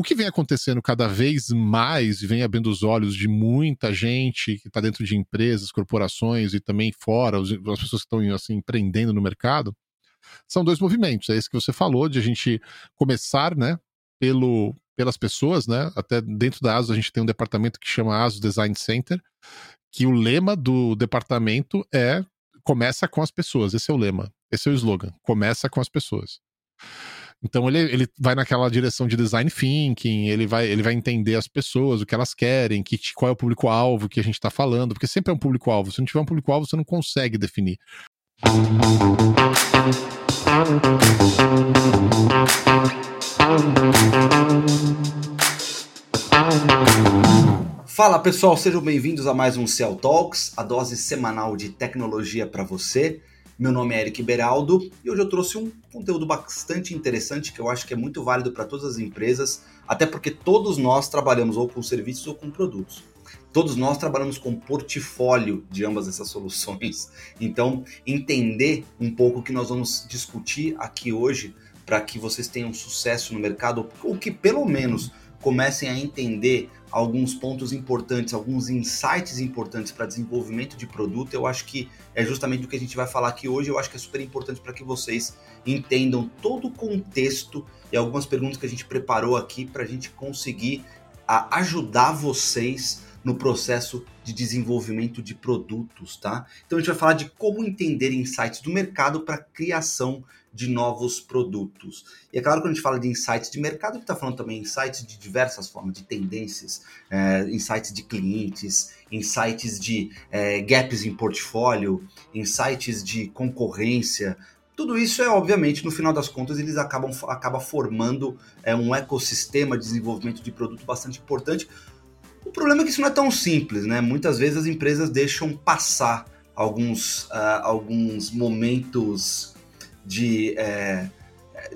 O que vem acontecendo cada vez mais e vem abrindo os olhos de muita gente que está dentro de empresas, corporações e também fora, as pessoas que estão assim, empreendendo no mercado, são dois movimentos. É esse que você falou, de a gente começar, né, pelo, pelas pessoas, né? Até dentro da ASUS a gente tem um departamento que chama ASUS Design Center, que o lema do departamento é começa com as pessoas. Esse é o lema, esse é o slogan. Começa com as pessoas. Então ele, ele vai naquela direção de design thinking, ele vai, ele vai entender as pessoas, o que elas querem, que, qual é o público-alvo que a gente está falando, porque sempre é um público-alvo. Se não tiver um público-alvo, você não consegue definir. Fala pessoal, sejam bem-vindos a mais um Cell Talks, a dose semanal de tecnologia para você. Meu nome é Eric Beraldo e hoje eu trouxe um conteúdo bastante interessante que eu acho que é muito válido para todas as empresas, até porque todos nós trabalhamos ou com serviços ou com produtos. Todos nós trabalhamos com portfólio de ambas essas soluções. Então, entender um pouco o que nós vamos discutir aqui hoje para que vocês tenham sucesso no mercado, ou que pelo menos comecem a entender alguns pontos importantes, alguns insights importantes para desenvolvimento de produto, eu acho que é justamente o que a gente vai falar aqui hoje. Eu acho que é super importante para que vocês entendam todo o contexto e algumas perguntas que a gente preparou aqui para a gente conseguir a ajudar vocês no processo de desenvolvimento de produtos, tá? Então a gente vai falar de como entender insights do mercado para criação de novos produtos. E é claro que a gente fala de insights de mercado, a gente está falando também insights de diversas formas, de tendências, é, insights de clientes, insights de é, gaps em portfólio, insights de concorrência. Tudo isso é, obviamente, no final das contas, eles acabam acaba formando é, um ecossistema de desenvolvimento de produto bastante importante. O problema é que isso não é tão simples, né? Muitas vezes as empresas deixam passar alguns, uh, alguns momentos de, é,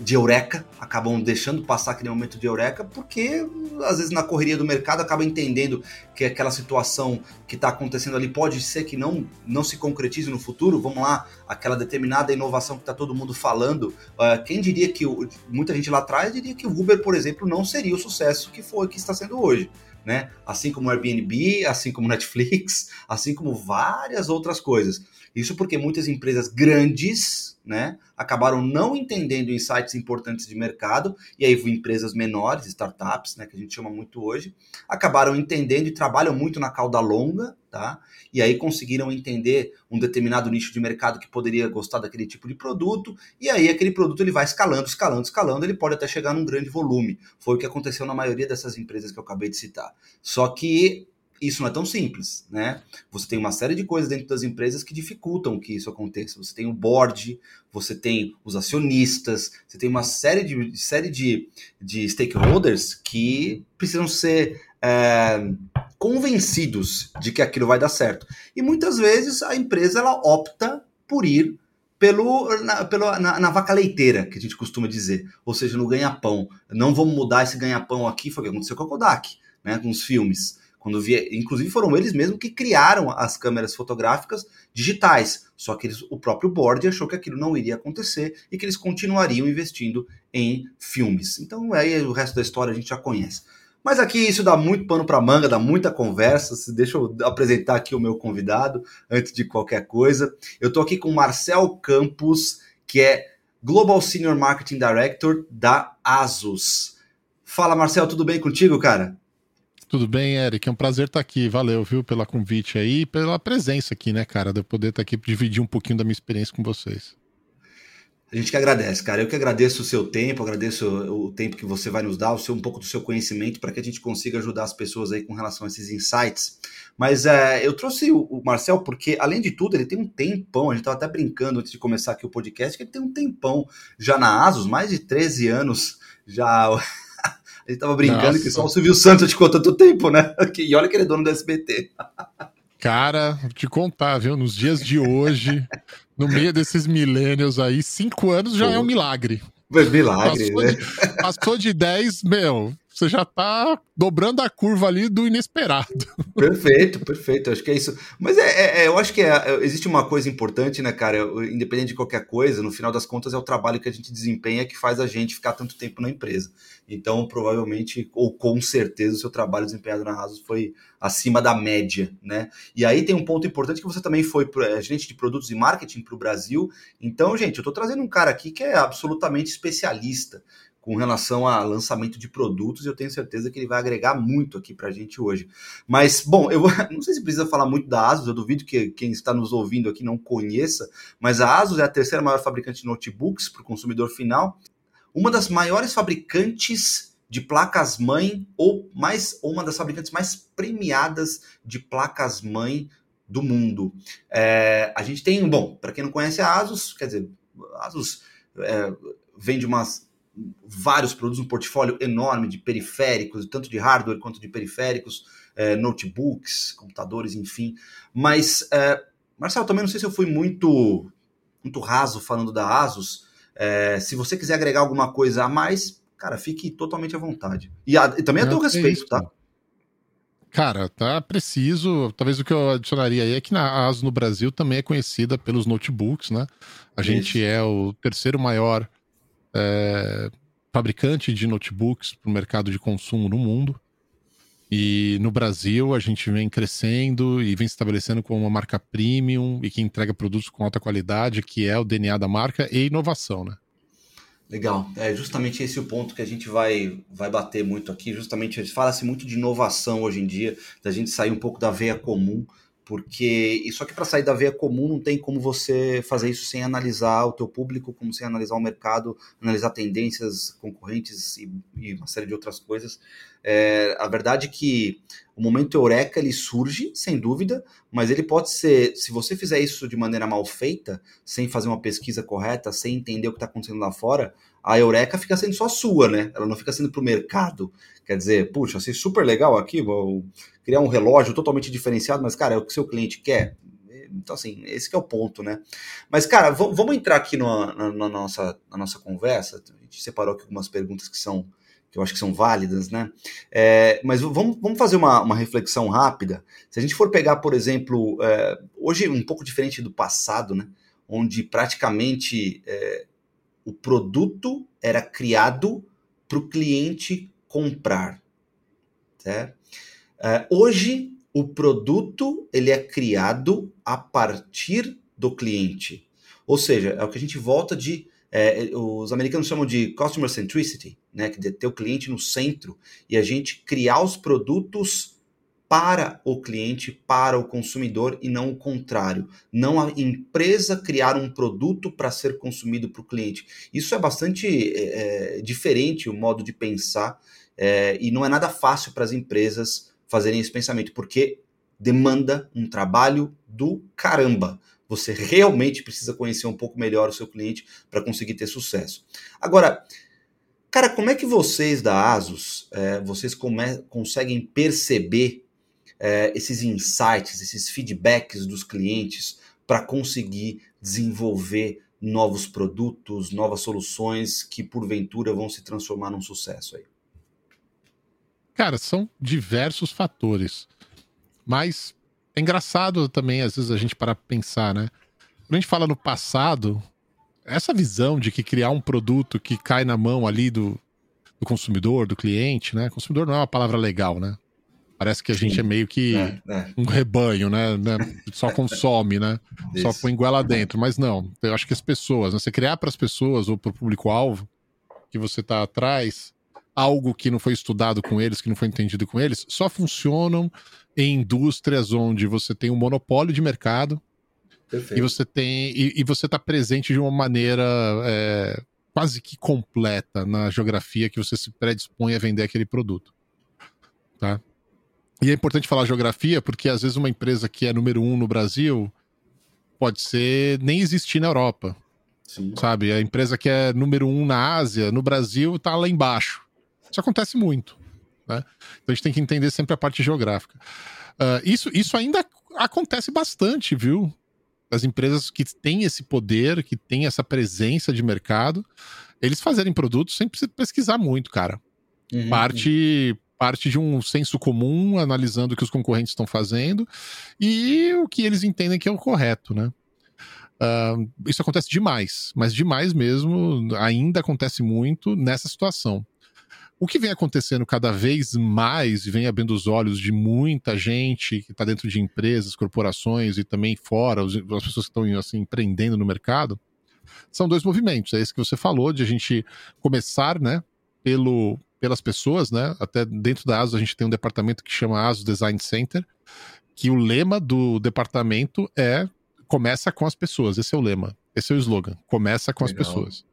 de eureka, acabam deixando passar aquele momento de eureka, porque às vezes na correria do mercado acaba entendendo que aquela situação que está acontecendo ali pode ser que não, não se concretize no futuro. Vamos lá, aquela determinada inovação que está todo mundo falando. Uh, quem diria que muita gente lá atrás diria que o Uber, por exemplo, não seria o sucesso que foi que está sendo hoje. Né? Assim como o Airbnb, assim como Netflix, assim como várias outras coisas. Isso porque muitas empresas grandes, né, acabaram não entendendo insights importantes de mercado, e aí empresas menores, startups, né, que a gente chama muito hoje, acabaram entendendo e trabalham muito na cauda longa, tá? E aí conseguiram entender um determinado nicho de mercado que poderia gostar daquele tipo de produto, e aí aquele produto ele vai escalando, escalando, escalando, ele pode até chegar num grande volume. Foi o que aconteceu na maioria dessas empresas que eu acabei de citar. Só que isso não é tão simples, né? Você tem uma série de coisas dentro das empresas que dificultam que isso aconteça. Você tem o board, você tem os acionistas, você tem uma série de, série de, de stakeholders que precisam ser é, convencidos de que aquilo vai dar certo. E muitas vezes a empresa ela opta por ir pelo, na, pelo, na, na, vaca leiteira, que a gente costuma dizer, ou seja, no ganha-pão. Não vamos mudar esse ganha-pão aqui, foi o que aconteceu com a Kodak, né, com os filmes. Quando via, inclusive foram eles mesmos que criaram as câmeras fotográficas digitais. Só que eles, o próprio board achou que aquilo não iria acontecer e que eles continuariam investindo em filmes. Então aí o resto da história a gente já conhece. Mas aqui isso dá muito pano para manga, dá muita conversa. Deixa eu apresentar aqui o meu convidado antes de qualquer coisa. Eu estou aqui com o Marcel Campos, que é Global Senior Marketing Director da Asus. Fala, Marcel, tudo bem contigo, cara? Tudo bem, Eric? É um prazer estar aqui. Valeu, viu, pela convite aí pela presença aqui, né, cara? De eu poder estar aqui dividir um pouquinho da minha experiência com vocês. A gente que agradece, cara. Eu que agradeço o seu tempo, agradeço o tempo que você vai nos dar, o seu, um pouco do seu conhecimento, para que a gente consiga ajudar as pessoas aí com relação a esses insights. Mas é, eu trouxe o, o, Marcel porque, além de tudo, ele tem um tempão, a gente estava até brincando antes de começar aqui o podcast, que ele tem um tempão já na ASUS, mais de 13 anos já a gente tava brincando Nossa. que só o Silvio Santos ficou tanto tempo, né? E olha que ele é dono do SBT. Cara, te contar, viu? Nos dias de hoje, no meio desses milênios aí, cinco anos já Pô. é um milagre. Milagre, passou né? De, passou de 10, meu, você já tá dobrando a curva ali do inesperado. Perfeito, perfeito. Acho que é isso. Mas é, é, é eu acho que é, existe uma coisa importante, né, cara? Independente de qualquer coisa, no final das contas é o trabalho que a gente desempenha que faz a gente ficar tanto tempo na empresa. Então, provavelmente, ou com certeza, o seu trabalho desempenhado na Asus foi acima da média, né? E aí tem um ponto importante que você também foi é, gerente de produtos e marketing para o Brasil. Então, gente, eu estou trazendo um cara aqui que é absolutamente especialista com relação a lançamento de produtos, eu tenho certeza que ele vai agregar muito aqui para a gente hoje. Mas, bom, eu não sei se precisa falar muito da Asus, eu duvido que quem está nos ouvindo aqui não conheça, mas a Asus é a terceira maior fabricante de notebooks para o consumidor final, uma das maiores fabricantes de placas-mãe, ou mais ou uma das fabricantes mais premiadas de placas-mãe do mundo. É, a gente tem, bom, para quem não conhece a Asus, quer dizer, a Asus é, vende umas vários produtos, um portfólio enorme de periféricos, tanto de hardware quanto de periféricos, é, notebooks, computadores, enfim. Mas, é, Marcelo, também não sei se eu fui muito, muito raso falando da Asus. É, se você quiser agregar alguma coisa a mais, cara, fique totalmente à vontade. E, a, e também a teu respeito, tá? Cara, tá preciso. Talvez o que eu adicionaria aí é que a ASUS no Brasil também é conhecida pelos notebooks, né? A Isso. gente é o terceiro maior é, fabricante de notebooks para o mercado de consumo no mundo. E no Brasil a gente vem crescendo e vem se estabelecendo como uma marca premium e que entrega produtos com alta qualidade, que é o DNA da marca e inovação, né? Legal. É justamente esse o ponto que a gente vai, vai bater muito aqui. Justamente fala-se muito de inovação hoje em dia, da gente sair um pouco da veia comum porque só que para sair da veia comum não tem como você fazer isso sem analisar o teu público, como sem analisar o mercado, analisar tendências concorrentes e, e uma série de outras coisas. É, a verdade é que o momento eureka ele surge, sem dúvida, mas ele pode ser, se você fizer isso de maneira mal feita, sem fazer uma pesquisa correta, sem entender o que está acontecendo lá fora, a eureka fica sendo só sua, né? Ela não fica sendo para o mercado. Quer dizer, puxa, achei super legal aqui, vou criar um relógio totalmente diferenciado, mas, cara, é o que seu cliente quer. Então, assim, esse é o ponto, né? Mas, cara, vamos entrar aqui no, na, na, nossa, na nossa conversa. A gente separou aqui algumas perguntas que são que eu acho que são válidas, né? É, mas vamos, vamos fazer uma, uma reflexão rápida. Se a gente for pegar, por exemplo, é, hoje um pouco diferente do passado, né? Onde praticamente é, o produto era criado para o cliente comprar. Certo? Uh, hoje, o produto ele é criado a partir do cliente. Ou seja, é o que a gente volta de. É, os americanos chamam de customer centricity, né? Que é ter o cliente no centro e a gente criar os produtos para o cliente, para o consumidor e não o contrário. Não a empresa criar um produto para ser consumido para o cliente. Isso é bastante é, diferente o modo de pensar é, e não é nada fácil para as empresas fazerem esse pensamento, porque demanda um trabalho do caramba. Você realmente precisa conhecer um pouco melhor o seu cliente para conseguir ter sucesso. Agora, cara, como é que vocês da Asus, é, vocês conseguem perceber é, esses insights, esses feedbacks dos clientes para conseguir desenvolver novos produtos, novas soluções que porventura vão se transformar num sucesso aí? Cara, são diversos fatores. Mas é engraçado também, às vezes, a gente parar pra pensar, né? Quando a gente fala no passado, essa visão de que criar um produto que cai na mão ali do, do consumidor, do cliente, né? Consumidor não é uma palavra legal, né? Parece que a gente Sim. é meio que é, é. um rebanho, né? né? Só consome, né? Isso. Só põe goela dentro. Mas não, eu acho que as pessoas, né? você criar para as pessoas ou para o público-alvo que você está atrás, algo que não foi estudado com eles, que não foi entendido com eles, só funcionam em indústrias onde você tem um monopólio de mercado Perfeito. e você tem e, e você está presente de uma maneira é, quase que completa na geografia que você se predispõe a vender aquele produto, tá? E é importante falar geografia porque às vezes uma empresa que é número um no Brasil pode ser nem existir na Europa. Sim. Sabe? A empresa que é número um na Ásia, no Brasil, tá lá embaixo. Isso acontece muito. Né? Então a gente tem que entender sempre a parte geográfica. Uh, isso, isso ainda acontece bastante, viu? As empresas que têm esse poder, que têm essa presença de mercado, eles fazerem produtos sem pesquisar muito, cara. Uhum, parte, uhum. parte de um senso comum, analisando o que os concorrentes estão fazendo e o que eles entendem que é o correto, né? Uh, isso acontece demais, mas demais mesmo, ainda acontece muito nessa situação. O que vem acontecendo cada vez mais e vem abrindo os olhos de muita gente que está dentro de empresas, corporações e também fora, as pessoas que estão assim, empreendendo no mercado, são dois movimentos. É esse que você falou, de a gente começar né, pelo, pelas pessoas, né? Até dentro da ASUS a gente tem um departamento que chama ASUS Design Center, que o lema do departamento é começa com as pessoas. Esse é o lema, esse é o slogan. Começa com Legal. as pessoas.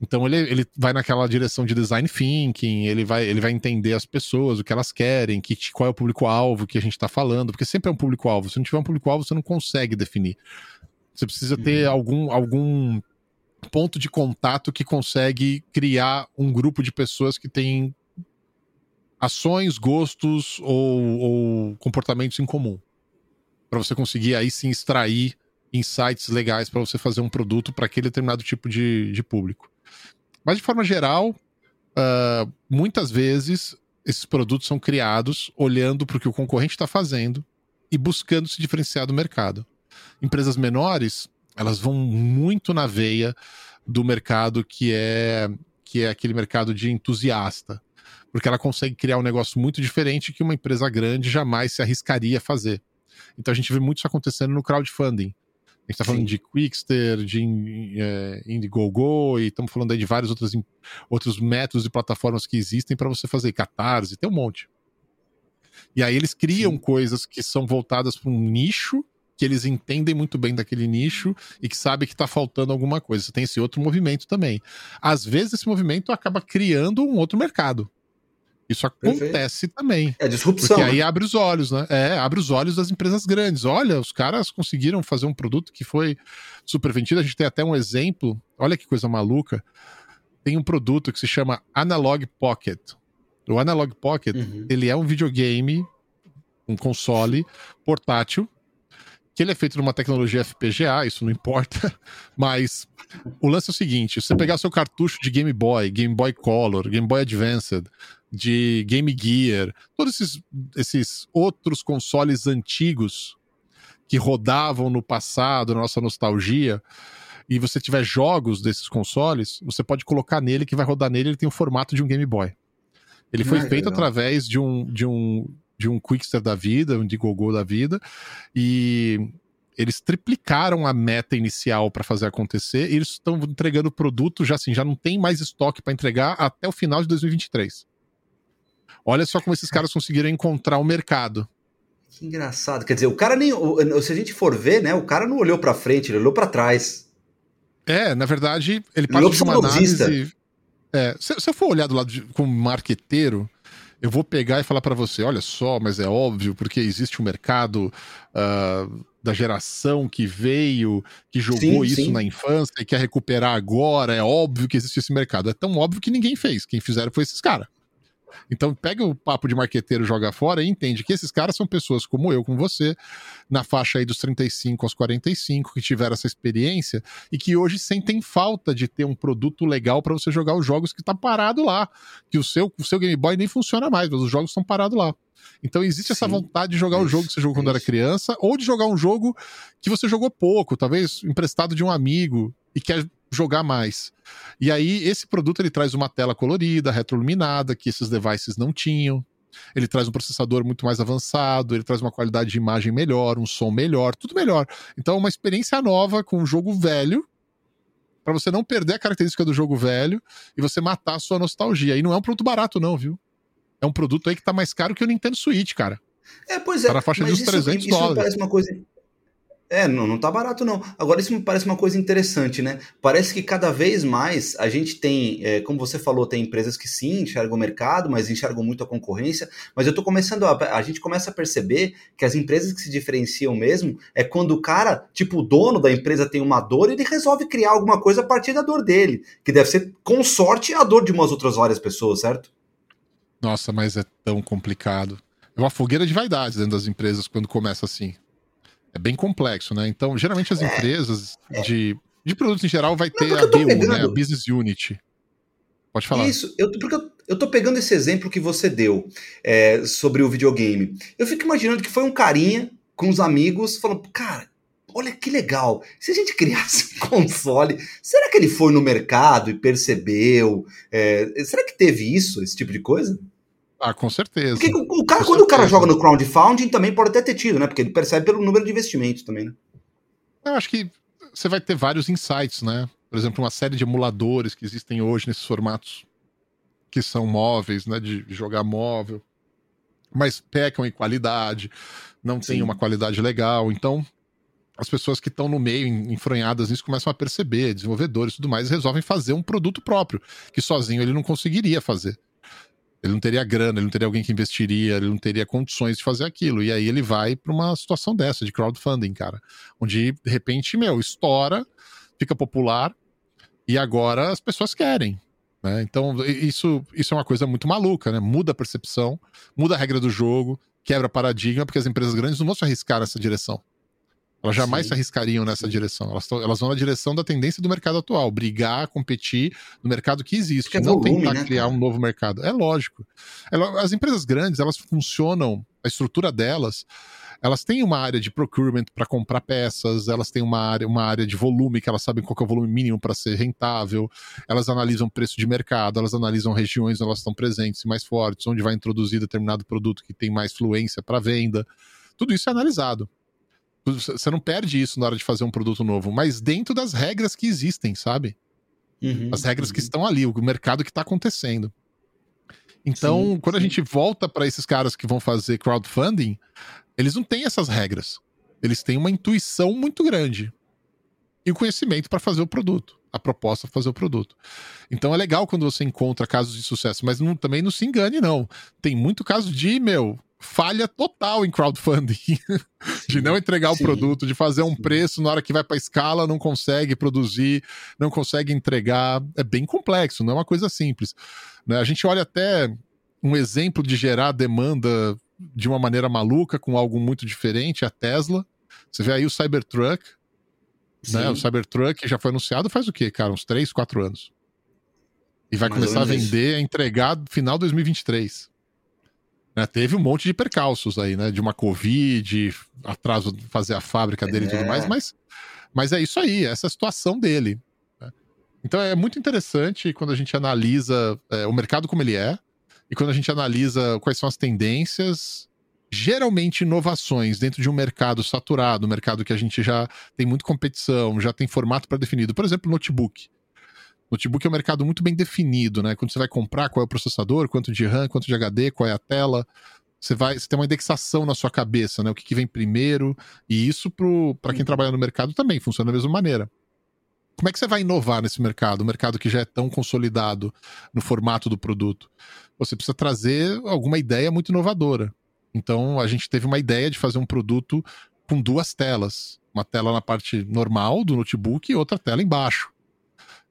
Então ele, ele vai naquela direção de design thinking, ele vai, ele vai entender as pessoas, o que elas querem, que, qual é o público-alvo que a gente está falando, porque sempre é um público-alvo. Se não tiver um público-alvo, você não consegue definir. Você precisa ter uhum. algum, algum ponto de contato que consegue criar um grupo de pessoas que tem ações, gostos ou, ou comportamentos em comum para você conseguir aí sim extrair insights legais para você fazer um produto para aquele determinado tipo de, de público. Mas de forma geral, uh, muitas vezes esses produtos são criados olhando para o que o concorrente está fazendo e buscando se diferenciar do mercado. Empresas menores, elas vão muito na veia do mercado que é que é aquele mercado de entusiasta, porque ela consegue criar um negócio muito diferente que uma empresa grande jamais se arriscaria a fazer. Então a gente vê muito isso acontecendo no crowdfunding. A gente está falando de Quickster, de é, Indiegogo, e estamos falando aí de vários outros, outros métodos e plataformas que existem para você fazer Catarse, tem um monte. E aí eles criam Sim. coisas que são voltadas para um nicho, que eles entendem muito bem daquele nicho e que sabem que está faltando alguma coisa. Você tem esse outro movimento também. Às vezes esse movimento acaba criando um outro mercado. Isso acontece Perfeito. também. É disrupção. Porque aí né? abre os olhos, né? É, abre os olhos das empresas grandes. Olha, os caras conseguiram fazer um produto que foi super vendido. A gente tem até um exemplo. Olha que coisa maluca. Tem um produto que se chama Analog Pocket. O Analog Pocket, uhum. ele é um videogame, um console portátil, que ele é feito numa tecnologia FPGA, isso não importa, mas o lance é o seguinte: você pegar seu cartucho de Game Boy, Game Boy Color, Game Boy Advanced, de Game Gear, todos esses, esses outros consoles antigos que rodavam no passado, na nossa nostalgia, e você tiver jogos desses consoles, você pode colocar nele que vai rodar nele, ele tem o formato de um Game Boy. Ele foi ah, feito através de um, de um de um Quickster da vida, um de Gogô da vida, e eles triplicaram a meta inicial para fazer acontecer e eles estão entregando o produto já assim, já não tem mais estoque para entregar até o final de 2023. Olha só como esses caras conseguiram encontrar o mercado. Que engraçado. Quer dizer, o cara nem. Se a gente for ver, né? O cara não olhou para frente, ele olhou para trás. É, na verdade, ele parte de uma análise. É, se, se, eu for olhar do lado de, como marqueteiro, eu vou pegar e falar para você: olha só, mas é óbvio, porque existe um mercado uh, da geração que veio, que jogou sim, isso sim. na infância e quer recuperar agora. É óbvio que existe esse mercado. É tão óbvio que ninguém fez. Quem fizeram foi esses caras. Então pega o papo de marqueteiro, joga fora e entende que esses caras são pessoas como eu, como você, na faixa aí dos 35 aos 45, que tiveram essa experiência e que hoje sentem falta de ter um produto legal para você jogar os jogos que tá parado lá, que o seu, o seu Game Boy nem funciona mais, mas os jogos estão parados lá. Então existe Sim, essa vontade de jogar o jogo que você jogou quando era criança, ou de jogar um jogo que você jogou pouco, talvez emprestado de um amigo e quer jogar mais. E aí esse produto ele traz uma tela colorida, retroiluminada, que esses devices não tinham. Ele traz um processador muito mais avançado, ele traz uma qualidade de imagem melhor, um som melhor, tudo melhor. Então uma experiência nova com um jogo velho, para você não perder a característica do jogo velho e você matar a sua nostalgia. E não é um produto barato não, viu? É um produto aí que tá mais caro que o Nintendo Switch, cara. É, pois é. Tá na faixa dos isso, 300 isso dólares. parece uma coisa é, não, não tá barato não. Agora, isso me parece uma coisa interessante, né? Parece que cada vez mais a gente tem, é, como você falou, tem empresas que sim enxergam o mercado, mas enxergam muito a concorrência. Mas eu tô começando a. A gente começa a perceber que as empresas que se diferenciam mesmo é quando o cara, tipo, o dono da empresa tem uma dor e ele resolve criar alguma coisa a partir da dor dele. Que deve ser, com sorte, a dor de umas outras várias pessoas, certo? Nossa, mas é tão complicado. É uma fogueira de vaidades dentro das empresas quando começa assim é bem complexo, né? Então, geralmente as é, empresas é. de, de produtos em geral vai ter a BU, né? A Business Unit. Pode falar. Isso, eu, porque eu, eu tô pegando esse exemplo que você deu é, sobre o videogame. Eu fico imaginando que foi um carinha com os amigos falando, cara, olha que legal. Se a gente criasse um console, será que ele foi no mercado e percebeu? É, será que teve isso, esse tipo de coisa? Ah, com certeza. Porque o, cara, quando certeza. o cara joga no crowdfunding, também pode até ter tido, né? Porque ele percebe pelo número de investimentos também, né? Eu acho que você vai ter vários insights, né? Por exemplo, uma série de emuladores que existem hoje nesses formatos que são móveis, né? De jogar móvel, mas pecam em qualidade, não tem uma qualidade legal. Então, as pessoas que estão no meio, enfronhadas nisso, começam a perceber, desenvolvedores e tudo mais, resolvem fazer um produto próprio, que sozinho ele não conseguiria fazer. Ele não teria grana, ele não teria alguém que investiria, ele não teria condições de fazer aquilo. E aí ele vai para uma situação dessa, de crowdfunding, cara. Onde, de repente, meu, estoura, fica popular, e agora as pessoas querem. Né? Então, isso, isso é uma coisa muito maluca, né? Muda a percepção, muda a regra do jogo, quebra paradigma, porque as empresas grandes não vão se arriscar nessa direção. Elas jamais Sim. se arriscariam nessa direção. Elas, tão, elas, vão na direção da tendência do mercado atual, brigar, competir no mercado que existe, é não volume, tentar né, criar um novo mercado. É lógico. As empresas grandes, elas funcionam, a estrutura delas, elas têm uma área de procurement para comprar peças, elas têm uma área, uma área de volume que elas sabem qual é o volume mínimo para ser rentável, elas analisam preço de mercado, elas analisam regiões onde elas estão presentes e mais fortes, onde vai introduzir determinado produto que tem mais fluência para venda. Tudo isso é analisado. Você não perde isso na hora de fazer um produto novo, mas dentro das regras que existem, sabe? Uhum, As regras uhum. que estão ali, o mercado que está acontecendo. Então, sim, quando sim. a gente volta para esses caras que vão fazer crowdfunding, eles não têm essas regras. Eles têm uma intuição muito grande e o conhecimento para fazer o produto, a proposta para fazer o produto. Então é legal quando você encontra casos de sucesso, mas não, também não se engane, não. Tem muito caso de, meu, falha total em crowdfunding. Sim, de não entregar sim, o produto, de fazer um sim. preço na hora que vai para escala, não consegue produzir, não consegue entregar. É bem complexo, não é uma coisa simples. Né? A gente olha até um exemplo de gerar demanda de uma maneira maluca, com algo muito diferente, a Tesla. Você vê aí o Cybertruck, né? O Cybertruck já foi anunciado faz o quê, cara? Uns 3, 4 anos. E vai Mais começar a vender, a entregar final 2023. Né, teve um monte de percalços aí, né? De uma Covid, atraso de fazer a fábrica dele é. e tudo mais, é. mas, mas é isso aí, essa é a situação dele. Né? Então é muito interessante quando a gente analisa é, o mercado como ele é, e quando a gente analisa quais são as tendências, geralmente inovações dentro de um mercado saturado, um mercado que a gente já tem muita competição, já tem formato pré-definido. Por exemplo, notebook. Notebook é um mercado muito bem definido, né? Quando você vai comprar, qual é o processador, quanto de RAM, quanto de HD, qual é a tela. Você vai, você tem uma indexação na sua cabeça, né? O que, que vem primeiro. E isso para quem uhum. trabalha no mercado também funciona da mesma maneira. Como é que você vai inovar nesse mercado, um mercado que já é tão consolidado no formato do produto? Você precisa trazer alguma ideia muito inovadora. Então a gente teve uma ideia de fazer um produto com duas telas. Uma tela na parte normal do notebook e outra tela embaixo.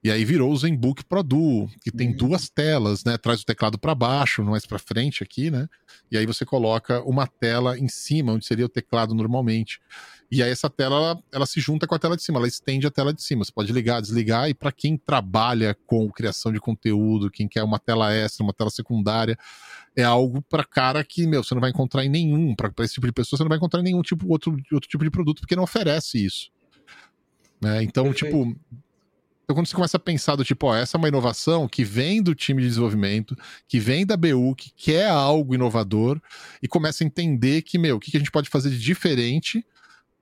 E aí virou o ZenBook Pro Duo, que tem uhum. duas telas, né? Traz o teclado para baixo, mais para frente aqui, né? E aí você coloca uma tela em cima, onde seria o teclado normalmente. E aí essa tela, ela, ela, se junta com a tela de cima, ela estende a tela de cima. Você pode ligar, desligar, e para quem trabalha com criação de conteúdo, quem quer uma tela extra, uma tela secundária, é algo para cara que, meu, você não vai encontrar em nenhum, para esse tipo de pessoa, você não vai encontrar em nenhum tipo, outro, outro tipo de produto, porque não oferece isso. Né? Então, Perfeito. tipo, então, quando você começa a pensar do tipo, ó, essa é uma inovação que vem do time de desenvolvimento, que vem da BU, que quer algo inovador, e começa a entender que, meu, o que a gente pode fazer de diferente,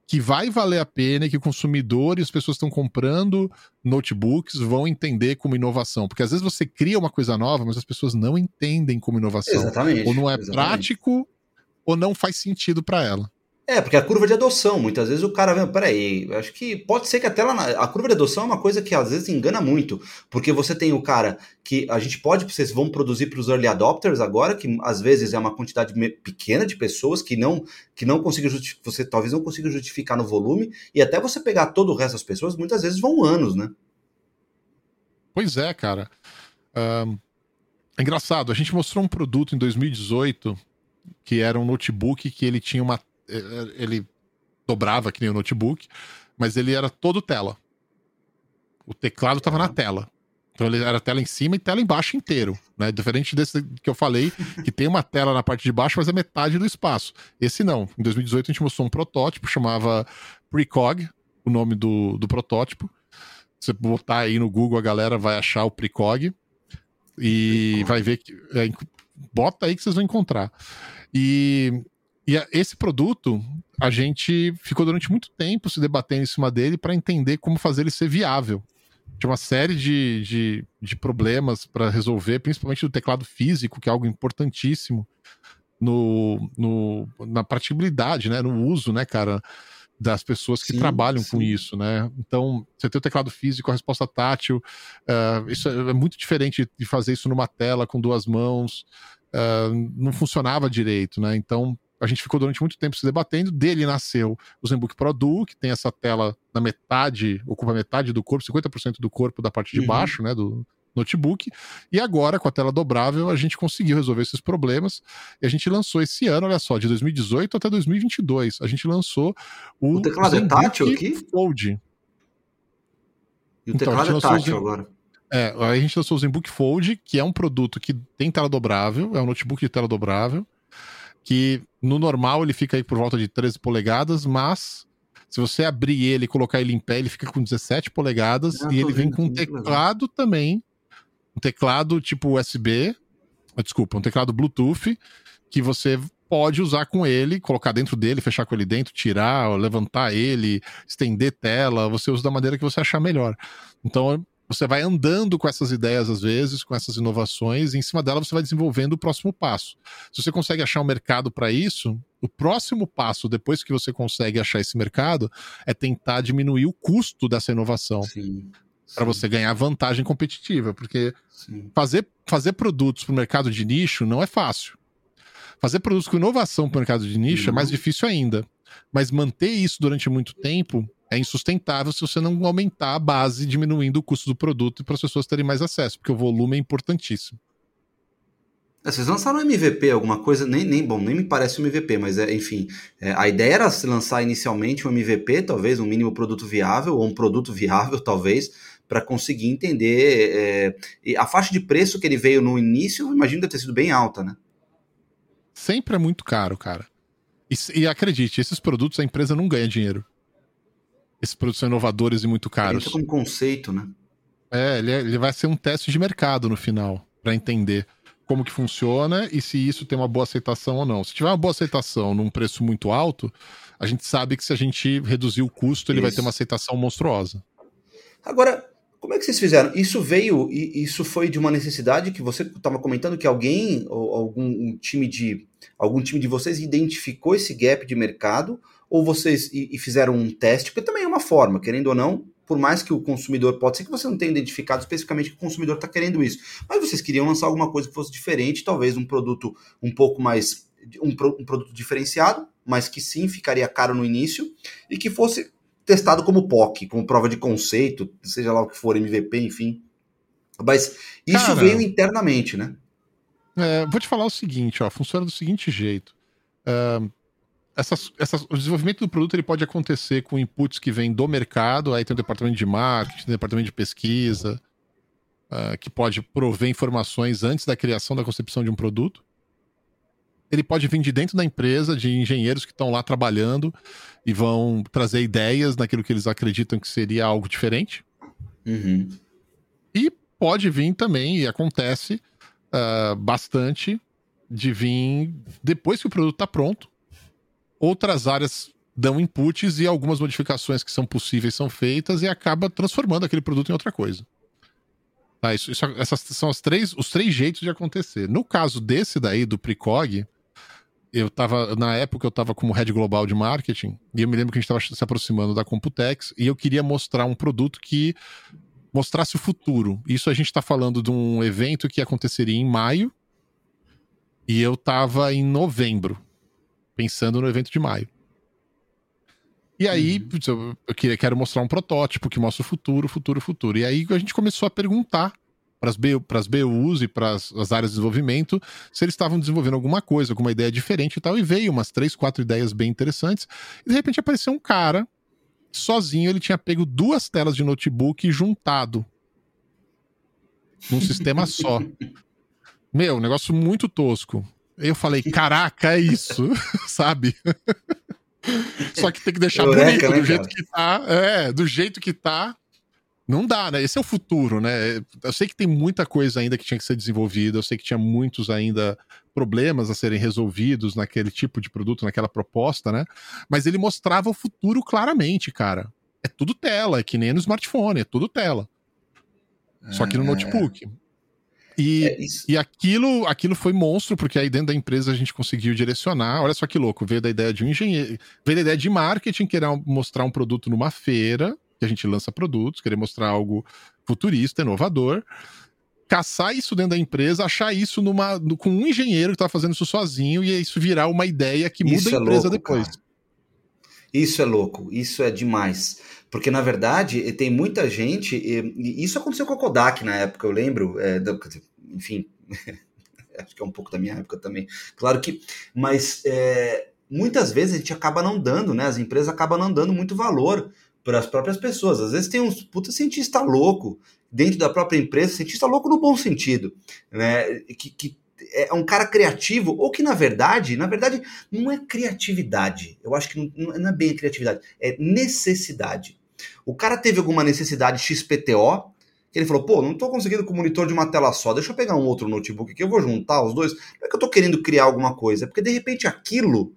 que vai valer a pena e que o consumidor e as pessoas que estão comprando notebooks vão entender como inovação. Porque às vezes você cria uma coisa nova, mas as pessoas não entendem como inovação. Exatamente. Ou não é exatamente. prático, ou não faz sentido para ela. É, porque a curva de adoção, muitas vezes o cara vê, peraí, acho que pode ser que até lá na, a curva de adoção é uma coisa que às vezes engana muito, porque você tem o cara que a gente pode, vocês vão produzir para os early adopters agora, que às vezes é uma quantidade pequena de pessoas que não que não consiga você talvez não consiga justificar no volume, e até você pegar todo o resto das pessoas, muitas vezes vão anos, né? Pois é, cara. Um, é engraçado, a gente mostrou um produto em 2018 que era um notebook que ele tinha uma ele dobrava que nem o notebook, mas ele era todo tela. O teclado estava na tela. Então ele era tela em cima e tela embaixo inteiro, né? Diferente desse que eu falei, que tem uma tela na parte de baixo, mas é metade do espaço. Esse não. Em 2018 a gente mostrou um protótipo, chamava Precog, o nome do, do protótipo. Você botar aí no Google, a galera vai achar o Precog e vai ver que. É, bota aí que vocês vão encontrar. E, e esse produto, a gente ficou durante muito tempo se debatendo em cima dele para entender como fazer ele ser viável tinha uma série de, de, de problemas para resolver, principalmente do teclado físico, que é algo importantíssimo no, no, na praticabilidade, né? No uso, né, cara, das pessoas que sim, trabalham sim. com isso, né? Então, você tem o teclado físico, a resposta tátil, uh, isso é, é, muito diferente de fazer isso numa tela com duas mãos, uh, não funcionava direito, né? Então, a gente ficou durante muito tempo se debatendo. Dele nasceu o ZenBook Pro Duo, que tem essa tela na metade, ocupa metade do corpo, 50% do corpo da parte de uhum. baixo, né, do notebook. E agora, com a tela dobrável, a gente conseguiu resolver esses problemas. E a gente lançou esse ano, olha só, de 2018 até 2022, a gente lançou o, o teclado é tátil aqui? Fold. E o então, teclado é tátil agora. É, a gente lançou o ZenBook Fold, que é um produto que tem tela dobrável, é um notebook de tela dobrável que no normal ele fica aí por volta de 13 polegadas, mas se você abrir ele e colocar ele em pé, ele fica com 17 polegadas ah, e ele vem com um teclado legal. também, um teclado tipo USB, ah, desculpa, um teclado Bluetooth que você pode usar com ele, colocar dentro dele, fechar com ele dentro, tirar, levantar ele, estender tela, você usa da maneira que você achar melhor. Então, você vai andando com essas ideias às vezes, com essas inovações, e em cima dela você vai desenvolvendo o próximo passo. Se você consegue achar um mercado para isso, o próximo passo, depois que você consegue achar esse mercado, é tentar diminuir o custo dessa inovação. Para você ganhar vantagem competitiva, porque fazer, fazer produtos para o mercado de nicho não é fácil. Fazer produtos com inovação para o mercado de nicho é mais difícil ainda. Mas manter isso durante muito tempo é insustentável se você não aumentar a base, diminuindo o custo do produto para as pessoas terem mais acesso, porque o volume é importantíssimo. É, vocês lançaram um MVP, alguma coisa, nem, nem bom, nem me parece um MVP, mas é, enfim, é, a ideia era se lançar inicialmente um MVP, talvez um mínimo produto viável, ou um produto viável, talvez, para conseguir entender. É, a faixa de preço que ele veio no início, imagino que deve ter sido bem alta, né? Sempre é muito caro, cara. E, e acredite, esses produtos a empresa não ganha dinheiro esses produtos são inovadores e muito caros. Ele como conceito, né? É ele, é, ele vai ser um teste de mercado no final, para entender como que funciona e se isso tem uma boa aceitação ou não. Se tiver uma boa aceitação num preço muito alto, a gente sabe que se a gente reduzir o custo, ele isso. vai ter uma aceitação monstruosa. Agora, como é que vocês fizeram? Isso veio, isso foi de uma necessidade que você estava comentando que alguém ou algum um time de algum time de vocês identificou esse gap de mercado ou vocês e, e fizeram um teste? Porque também é uma forma, querendo ou não, por mais que o consumidor, pode ser que você não tenha identificado especificamente que o consumidor está querendo isso, mas vocês queriam lançar alguma coisa que fosse diferente, talvez um produto um pouco mais, um, um produto diferenciado, mas que sim ficaria caro no início e que fosse testado como POC, como prova de conceito, seja lá o que for, MVP, enfim. Mas isso Cara, veio internamente, né? É, vou te falar o seguinte, ó, funciona do seguinte jeito. Uh, essas, essas, o desenvolvimento do produto ele pode acontecer com inputs que vêm do mercado, aí tem o departamento de marketing, departamento de pesquisa, uh, que pode prover informações antes da criação da concepção de um produto. Ele pode vir de dentro da empresa, de engenheiros que estão lá trabalhando e vão trazer ideias naquilo que eles acreditam que seria algo diferente. Uhum. E pode vir também, e acontece uh, bastante, de vir depois que o produto está pronto, outras áreas dão inputs e algumas modificações que são possíveis são feitas e acaba transformando aquele produto em outra coisa. Tá, isso, isso, essas são as três, os três jeitos de acontecer. No caso desse daí, do Precog, eu tava, na época eu estava como head global de marketing, e eu me lembro que a gente estava se aproximando da Computex, e eu queria mostrar um produto que mostrasse o futuro. Isso a gente está falando de um evento que aconteceria em maio, e eu estava em novembro pensando no evento de maio. E aí, uhum. eu queria, quero mostrar um protótipo que mostra o futuro, futuro, futuro. E aí a gente começou a perguntar para as BUs e para as áreas de desenvolvimento se eles estavam desenvolvendo alguma coisa, alguma ideia diferente e tal. E veio umas três, quatro ideias bem interessantes. E de repente apareceu um cara, sozinho, ele tinha pego duas telas de notebook juntado. num sistema só. Meu, negócio muito tosco. Eu falei, caraca, é isso, sabe? Só que tem que deixar Eureka, bonito, né, do jeito que tá. É, do jeito que tá. Não dá, né? Esse é o futuro, né? Eu sei que tem muita coisa ainda que tinha que ser desenvolvida, eu sei que tinha muitos ainda problemas a serem resolvidos naquele tipo de produto, naquela proposta, né? Mas ele mostrava o futuro claramente, cara. É tudo tela, é que nem no smartphone, é tudo tela. Só que no é. notebook. E, é e aquilo, aquilo foi monstro, porque aí dentro da empresa a gente conseguiu direcionar. Olha só que louco, veio da ideia de um engenheiro, veio da ideia de marketing, querer mostrar um produto numa feira, que a gente lança produtos, querer mostrar algo futurista, inovador. Caçar isso dentro da empresa, achar isso numa, no, com um engenheiro que está fazendo isso sozinho e isso virar uma ideia que muda isso a empresa é louco, depois. Cara. Isso é louco, isso é demais. Porque, na verdade, tem muita gente. E isso aconteceu com a Kodak na época, eu lembro. É, enfim, acho que é um pouco da minha época também. Claro que. Mas é, muitas vezes a gente acaba não dando, né? As empresas acabam não dando muito valor para as próprias pessoas. Às vezes tem uns puta cientista louco dentro da própria empresa, cientista louco no bom sentido, né? Que, que é um cara criativo, ou que na verdade, na verdade, não é criatividade. Eu acho que não, não é bem criatividade, é necessidade. O cara teve alguma necessidade XPTO, que ele falou, pô, não estou conseguindo com o monitor de uma tela só, deixa eu pegar um outro notebook aqui, eu vou juntar os dois. Não é que eu estou querendo criar alguma coisa, é porque de repente aquilo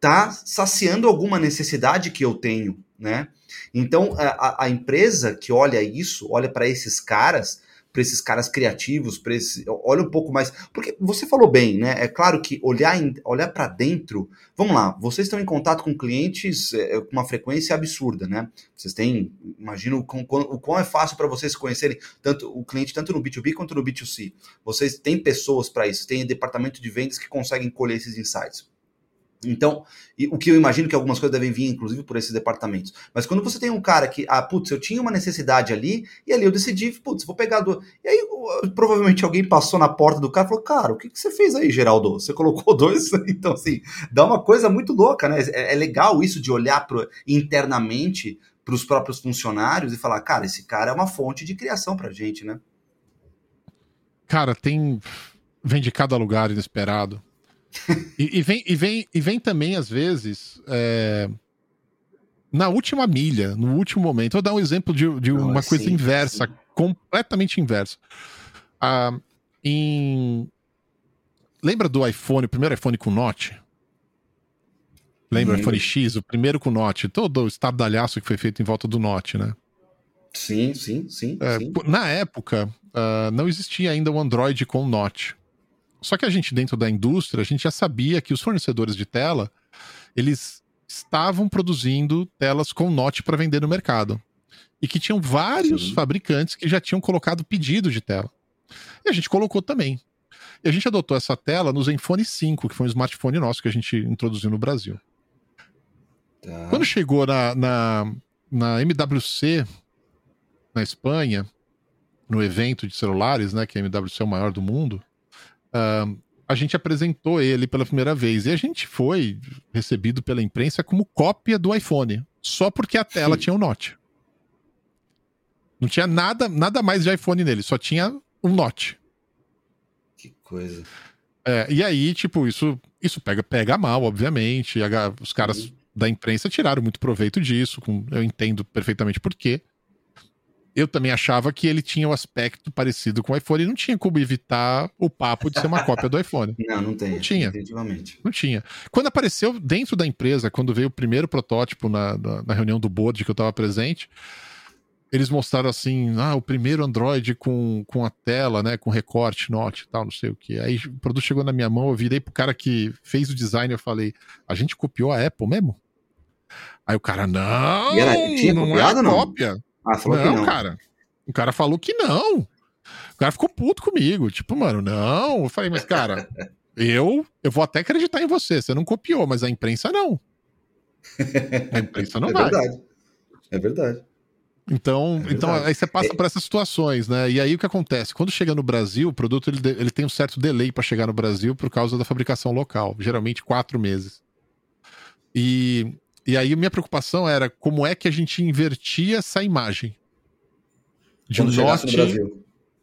tá saciando alguma necessidade que eu tenho, né? Então a, a empresa que olha isso, olha para esses caras, para esses caras criativos, para esse, olha um pouco mais, porque você falou bem, né? É claro que olhar olhar para dentro, vamos lá, vocês estão em contato com clientes é, com uma frequência absurda, né? Vocês têm, imagino com, com, o quão é fácil para vocês conhecerem tanto o cliente tanto no B2B quanto no B2C. Vocês têm pessoas para isso, têm departamento de vendas que conseguem colher esses insights. Então, o que eu imagino que algumas coisas devem vir, inclusive, por esses departamentos. Mas quando você tem um cara que, ah, putz, eu tinha uma necessidade ali, e ali eu decidi, putz, vou pegar do. E aí, provavelmente alguém passou na porta do cara e falou, cara, o que, que você fez aí, Geraldo? Você colocou dois? Então, assim, dá uma coisa muito louca, né? É, é legal isso de olhar pro, internamente para os próprios funcionários e falar, cara, esse cara é uma fonte de criação pra gente, né? Cara, tem. Vem de cada lugar inesperado e, e, vem, e, vem, e vem também, às vezes, é, na última milha, no último momento. Vou dar um exemplo de, de uma coisa sim, inversa, sim. completamente inversa. Ah, em... Lembra do iPhone, o primeiro iPhone com Note? Lembra o iPhone X, o primeiro com Note? Todo o estardalhaço que foi feito em volta do Note, né? Sim, sim, sim. É, sim. Na época, uh, não existia ainda o Android com Note. Só que a gente, dentro da indústria, a gente já sabia que os fornecedores de tela, eles estavam produzindo telas com Note para vender no mercado. E que tinham vários Sim. fabricantes que já tinham colocado pedido de tela. E a gente colocou também. E a gente adotou essa tela no Zenfone 5, que foi um smartphone nosso que a gente introduziu no Brasil. Tá. Quando chegou na, na, na MWC, na Espanha, no evento de celulares, né, que a MWC é o maior do mundo, uh, a gente apresentou ele pela primeira vez e a gente foi recebido pela imprensa como cópia do iPhone, só porque a tela Sim. tinha um Note. Não tinha nada, nada mais de iPhone nele, só tinha um Note. Que coisa. É, e aí, tipo, isso, isso pega, pega mal, obviamente. os caras da imprensa tiraram muito proveito disso. Eu entendo perfeitamente por quê eu também achava que ele tinha o um aspecto parecido com o iPhone e não tinha como evitar o papo de ser uma cópia do iPhone. Não, não tem. Não tinha. Definitivamente. Não tinha. Quando apareceu dentro da empresa, quando veio o primeiro protótipo na, na, na reunião do board que eu estava presente, eles mostraram assim, ah, o primeiro Android com, com a tela, né, com recorte, note e tal, não sei o que. Aí o produto chegou na minha mão, eu virei pro cara que fez o design, eu falei, a gente copiou a Apple mesmo? Aí o cara, não, era, tinha não copiado, é não? cópia. Ah, falou não, que não. cara. O cara falou que não. O cara ficou puto comigo. Tipo, mano, não. Eu falei, mas, cara, eu, eu vou até acreditar em você. Você não copiou, mas a imprensa não. A imprensa não é vai. É verdade. É verdade. Então, é então aí você passa é... por essas situações, né? E aí o que acontece? Quando chega no Brasil, o produto ele, ele tem um certo delay para chegar no Brasil por causa da fabricação local, geralmente quatro meses. E e aí minha preocupação era como é que a gente invertia essa imagem de Quando um Note.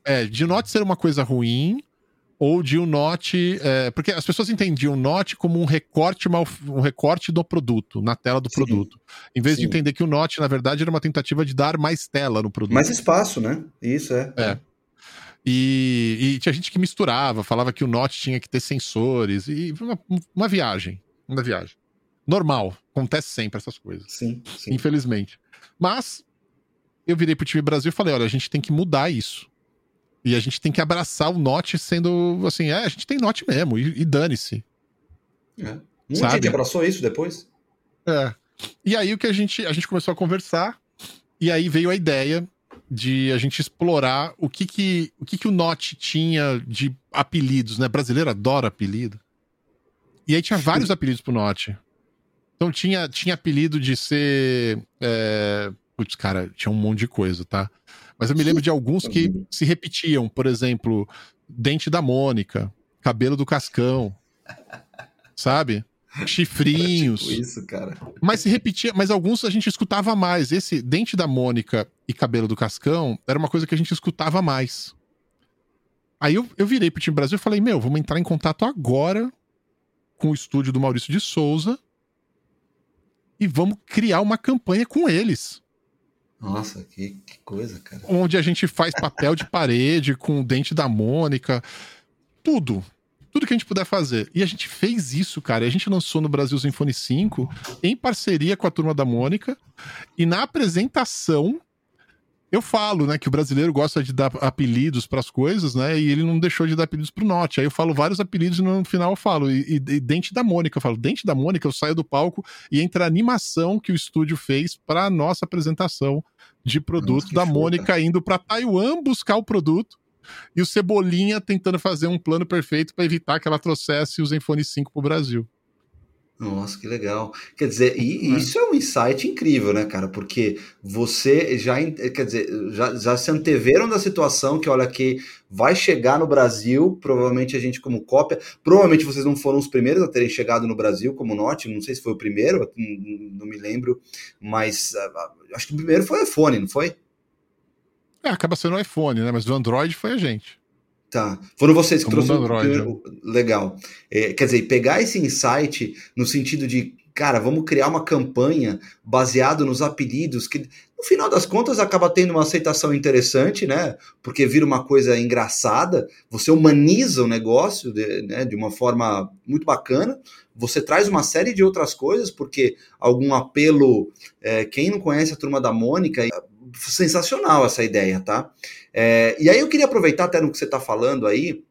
É, de o Note ser uma coisa ruim, ou de um Note. É, porque as pessoas entendiam o Note como um recorte, mal, um recorte do produto, na tela do Sim. produto. Em vez Sim. de entender que o Note, na verdade, era uma tentativa de dar mais tela no produto. Mais espaço, né? Isso é. É. E, e, tinha gente que misturava, falava que o Note tinha que ter sensores, e uma, uma viagem. Uma viagem. Normal, acontece sempre essas coisas. Sim, sim. Infelizmente. Mas eu virei pro time Brasil e falei: olha, a gente tem que mudar isso. E a gente tem que abraçar o Note sendo assim, é, a gente tem Note mesmo, e, e dane-se. É. Muita gente abraçou isso depois. É. E aí o que a gente, a gente começou a conversar, e aí veio a ideia de a gente explorar o que que o, que que o Note tinha de apelidos, né? Brasileiro adora apelido. E aí tinha vários apelidos pro Note. Então tinha, tinha apelido de ser. É... Putz, cara, tinha um monte de coisa, tá? Mas eu me lembro de alguns que se repetiam. Por exemplo, dente da Mônica, cabelo do Cascão. Sabe? chifrinhos. Tipo isso, cara. Mas se repetia, mas alguns a gente escutava mais. Esse dente da Mônica e cabelo do Cascão era uma coisa que a gente escutava mais. Aí eu, eu virei pro time Brasil e falei: Meu, vamos entrar em contato agora com o estúdio do Maurício de Souza e vamos criar uma campanha com eles. Nossa, que, que coisa, cara. Onde a gente faz papel de parede com o dente da Mônica. Tudo tudo que a gente puder fazer. E a gente fez isso, cara. E a gente lançou no Brasil Symfony 5 em parceria com a turma da Mônica. E na apresentação, eu falo, né, que o brasileiro gosta de dar apelidos para as coisas, né? E ele não deixou de dar apelidos pro Note. Aí eu falo vários apelidos e no final eu falo. E, e, e Dente da Mônica, eu falo, Dente da Mônica, eu saio do palco e entra a animação que o estúdio fez para nossa apresentação de produto Nossa, da Mônica indo para Taiwan buscar o produto e o Cebolinha tentando fazer um plano perfeito para evitar que ela trouxesse o Zenfone 5 para o Brasil. Nossa, que legal. Quer dizer, e, isso é um insight incrível, né, cara? Porque você já, quer dizer, já, já se anteveram da situação que, olha, que vai chegar no Brasil, provavelmente a gente como cópia, provavelmente vocês não foram os primeiros a terem chegado no Brasil como Note, não sei se foi o primeiro, não me lembro, mas ah, ah, acho que o primeiro foi o iPhone, não foi? É, acaba sendo o iPhone, né? Mas o Android foi a gente. Tá. Foram vocês que trouxeram. Android, né? Legal. É, quer dizer, pegar esse insight no sentido de, cara, vamos criar uma campanha baseado nos apelidos, que no final das contas acaba tendo uma aceitação interessante, né? Porque vira uma coisa engraçada, você humaniza o negócio de, né, de uma forma muito bacana. Você traz uma série de outras coisas, porque algum apelo. É, quem não conhece a turma da Mônica sensacional essa ideia, tá? É, e aí eu queria aproveitar até no que você está falando aí,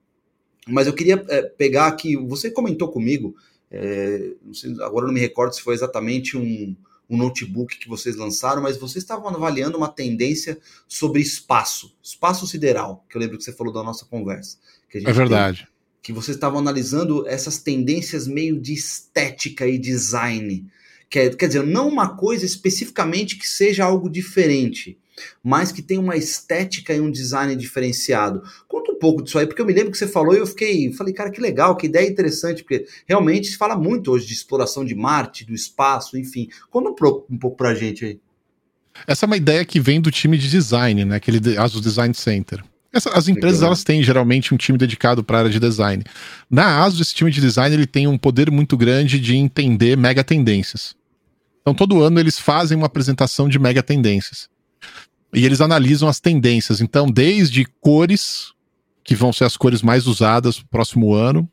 mas eu queria é, pegar aqui, você comentou comigo, é, não sei, agora não me recordo se foi exatamente um, um notebook que vocês lançaram, mas vocês estavam avaliando uma tendência sobre espaço, espaço sideral, que eu lembro que você falou da nossa conversa. é verdade. Tem, que vocês estavam analisando essas tendências meio de estética e design Quer, quer dizer, não uma coisa especificamente que seja algo diferente, mas que tenha uma estética e um design diferenciado. Conta um pouco disso aí, porque eu me lembro que você falou e eu fiquei, falei, cara, que legal, que ideia interessante, porque realmente se fala muito hoje de exploração de Marte, do espaço, enfim. Conta um pouco, um pouco pra gente aí. Essa é uma ideia que vem do time de design, né? Aquele ASUS Design Center. Essa, as empresas Legal. elas têm geralmente um time dedicado para a área de design. Na ASUS, esse time de design ele tem um poder muito grande de entender mega tendências. Então, todo ano eles fazem uma apresentação de mega tendências. E eles analisam as tendências. Então, desde cores, que vão ser as cores mais usadas no próximo ano,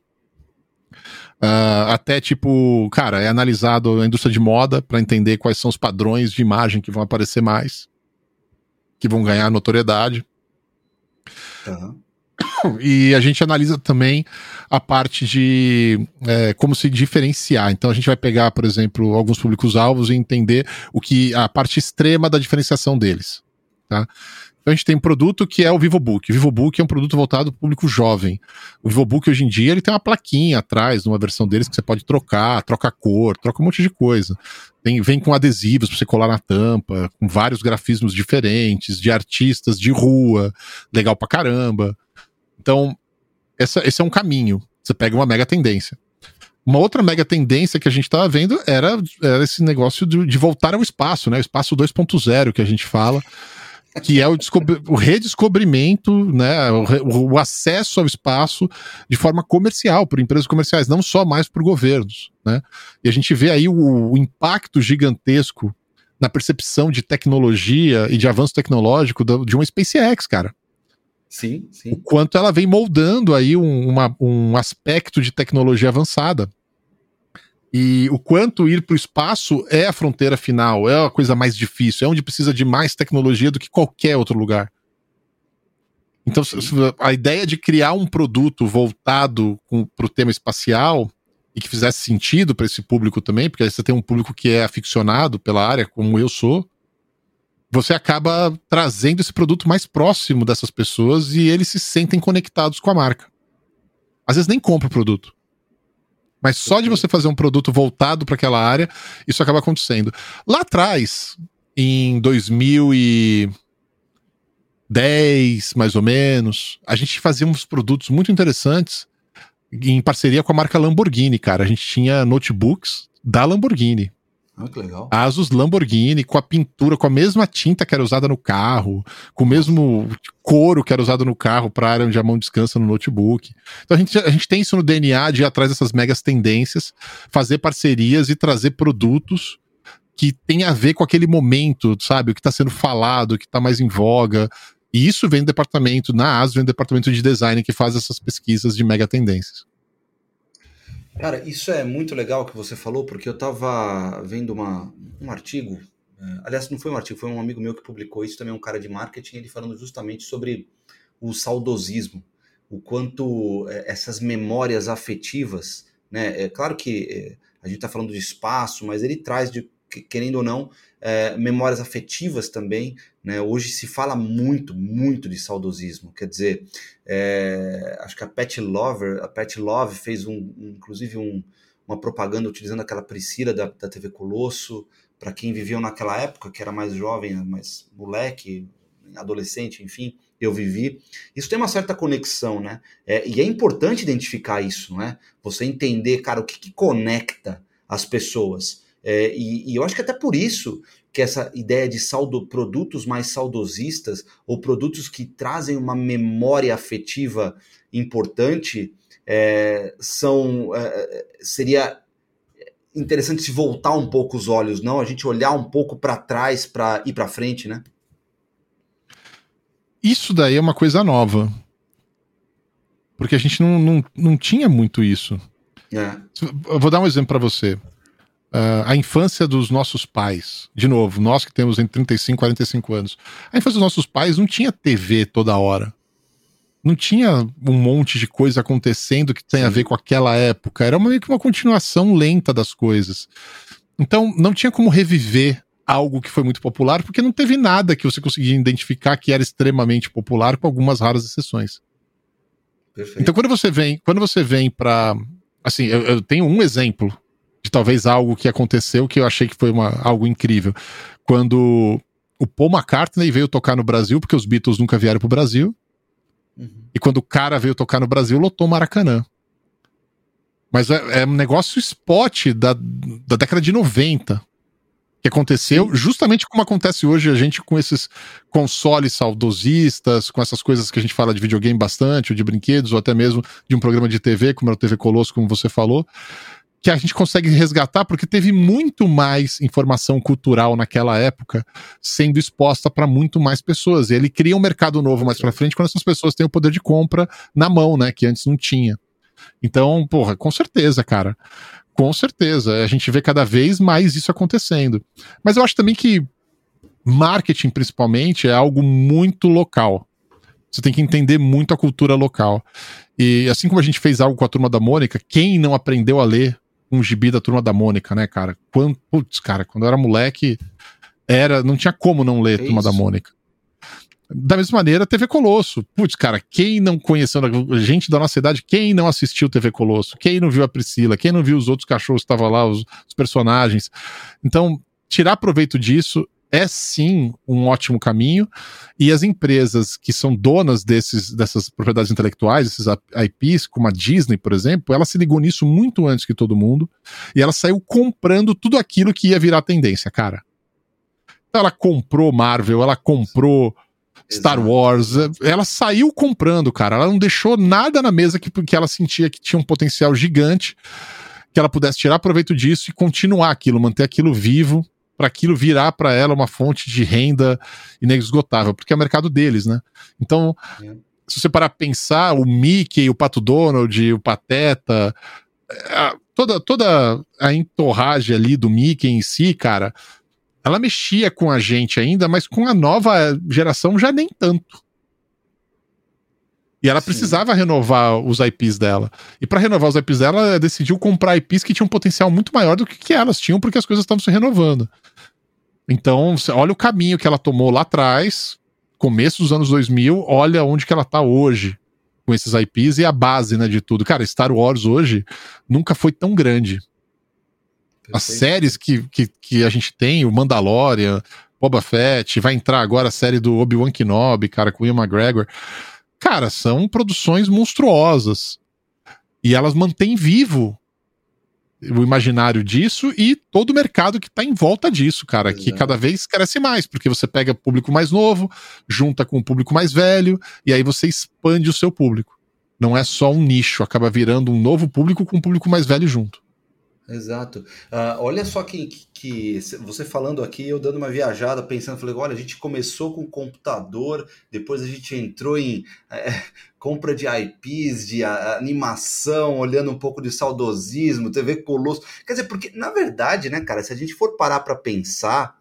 uh, até tipo, cara, é analisado a indústria de moda para entender quais são os padrões de imagem que vão aparecer mais, que vão ganhar notoriedade. E a gente analisa também a parte de é, como se diferenciar. Então a gente vai pegar, por exemplo, alguns públicos-alvos e entender o que a parte extrema da diferenciação deles. Tá? Então a gente tem um produto que é o VivoBook. O VivoBook é um produto voltado para o público jovem. O VivoBook hoje em dia ele tem uma plaquinha atrás, numa versão deles que você pode trocar, troca cor, troca um monte de coisa. Tem, vem com adesivos para você colar na tampa, com vários grafismos diferentes, de artistas de rua, legal pra caramba. Então, essa, esse é um caminho. Você pega uma mega tendência. Uma outra mega tendência que a gente estava vendo era, era esse negócio de, de, voltar ao espaço, né? O espaço 2.0 que a gente fala, que é o, o redescobrimento, né, o, o, acesso ao espaço de forma comercial, por empresas comerciais, não só mais por governos. Né? E a gente vê aí o, o impacto gigantesco na percepção de tecnologia e de avanço tecnológico de uma SpaceX, cara. Sim, sim. O quanto ela vem moldando aí um, uma, um aspecto de tecnologia avançada. E o quanto ir para o espaço é a fronteira final, é a coisa mais difícil, é onde precisa de mais tecnologia do que qualquer outro lugar. Então, a ideia de criar um produto voltado para o tema espacial e que fizesse sentido para esse público também, porque aí você tem um público que é aficionado pela área, como eu sou, você acaba trazendo esse produto mais próximo dessas pessoas e eles se sentem conectados com a marca. Às vezes nem compra o produto. Mas só de você fazer um produto voltado para aquela área, isso acaba acontecendo. Lá atrás, em 2010, mais ou menos, a gente fazia uns produtos muito interessantes em parceria com a marca Lamborghini, cara. A gente tinha notebooks da Lamborghini. Ah, que legal. Asus Lamborghini, com a pintura, com a mesma tinta que era usada no carro, com o mesmo couro que era usado no carro para a área onde a mão descansa no notebook. Então a gente, a gente tem isso no DNA de ir atrás dessas megas tendências, fazer parcerias e trazer produtos que tem a ver com aquele momento, sabe? O que está sendo falado, o que está mais em voga. E isso vem do departamento, na ASUS vem do departamento de design que faz essas pesquisas de mega tendências. Cara, isso é muito legal que você falou, porque eu estava vendo uma, um artigo, é, aliás, não foi um artigo, foi um amigo meu que publicou isso, também um cara de marketing, ele falando justamente sobre o saudosismo, o quanto é, essas memórias afetivas, né? É claro que é, a gente está falando de espaço, mas ele traz de querendo ou não, é, memórias afetivas também. Né? Hoje se fala muito, muito de saudosismo. Quer dizer, é, acho que a Pet Lover, a Pet Love fez um, inclusive um, uma propaganda utilizando aquela Priscila da, da TV Colosso, para quem viveu naquela época, que era mais jovem, mais moleque, adolescente, enfim, eu vivi. Isso tem uma certa conexão, né? É, e é importante identificar isso, não é? Você entender, cara, o que, que conecta as pessoas. É, e, e, eu acho que até por isso que essa ideia de saldo, produtos mais saudosistas ou produtos que trazem uma memória afetiva importante é, são é, seria interessante se voltar um pouco os olhos, não? A gente olhar um pouco para trás para ir para frente, né? Isso daí é uma coisa nova. Porque a gente não, não, não tinha muito isso. É. Eu vou dar um exemplo para você uh, a infância dos nossos pais. De novo, nós que temos entre 35 e 45 anos. A infância dos nossos pais não tinha TV toda hora. Não tinha um monte de coisa acontecendo que tem a ver com aquela época. Era meio que uma continuação lenta das coisas. Então, não tinha como reviver algo que foi muito popular, porque não teve nada que você conseguia identificar que era extremamente popular, com algumas raras exceções. Perfeito. Então, quando você vem, quando você vem para, assim, eu, eu, tenho um exemplo talvez algo que aconteceu que eu achei que foi uma, algo incrível. Quando o Paul McCartney veio tocar no Brasil, porque os Beatles nunca vieram pro Brasil. Uhum. E quando o cara veio tocar no Brasil, lotou Maracanã. Mas é, é um negócio spot da, da década de 90 que aconteceu, Sim. justamente como acontece hoje a gente com esses consoles saudosistas, com essas coisas que a gente fala de videogame bastante, ou de brinquedos, ou até mesmo de um programa de TV, como é o TV Colosso, como você falou que a gente consegue resgatar porque teve muito mais informação cultural naquela época sendo exposta para muito mais pessoas. E ele cria um mercado novo mais para frente quando essas pessoas têm o poder de compra na mão, né, que antes não tinha. Então, porra, com certeza, cara. Com certeza, a gente vê cada vez mais isso acontecendo. Mas eu acho também que marketing, principalmente, é algo muito local. Você tem que entender muito a cultura local. E assim como a gente fez algo com a turma da Mônica, quem não aprendeu a ler um gibi da turma da Mônica, né, cara? Quando, putz, cara, quando eu era moleque, era, não tinha como não ler é Turma da Mônica. Da mesma maneira, TV Colosso. Putz, cara, quem não conheceu, a gente da nossa idade, quem não assistiu TV Colosso? Quem não viu a Priscila? Quem não viu os outros cachorros que estavam lá, os, os personagens? Então, tirar proveito disso é sim um ótimo caminho e as empresas que são donas desses, dessas propriedades intelectuais, esses IPs, como a Disney, por exemplo, ela se ligou nisso muito antes que todo mundo e ela saiu comprando tudo aquilo que ia virar tendência, cara. Ela comprou Marvel, ela comprou Star Exato. Wars. Ela saiu comprando, cara. Ela não deixou nada na mesa que, que ela sentia que tinha um potencial gigante, que ela pudesse tirar proveito disso e continuar aquilo, manter aquilo vivo, para aquilo virar para ela uma fonte de renda inesgotável, porque é o mercado deles, né? Então, se você parar a pensar, o Mickey, o Pato Donald, o Pateta, toda, toda a entorragem ali do Mickey em si, cara, ela mexia com a gente ainda, mas com a nova geração já nem tanto. E ela Sim. precisava renovar os IPs dela. E para renovar os IPs dela, ela decidiu comprar IPs que tinham um potencial muito maior do que, que elas tinham, porque as coisas estavam se renovando. Então, olha o caminho que ela tomou lá atrás, começo dos anos 2000, olha onde que ela tá hoje com esses IPs e a base né, de tudo. Cara, Star Wars hoje nunca foi tão grande. As séries que, que, que a gente tem, o Mandalorian, Boba Fett, vai entrar agora a série do Obi-Wan Kenobi, cara, com o Ian McGregor. Cara, são produções monstruosas. E elas mantêm vivo o imaginário disso e todo o mercado que está em volta disso, cara, Exato. que cada vez cresce mais, porque você pega público mais novo, junta com o público mais velho, e aí você expande o seu público. Não é só um nicho, acaba virando um novo público com um público mais velho junto. Exato. Uh, olha só que, que, você falando aqui, eu dando uma viajada, pensando, falei, olha, a gente começou com computador, depois a gente entrou em é, compra de IPs, de a, animação, olhando um pouco de saudosismo, TV Colosso. Quer dizer, porque, na verdade, né, cara, se a gente for parar para pensar,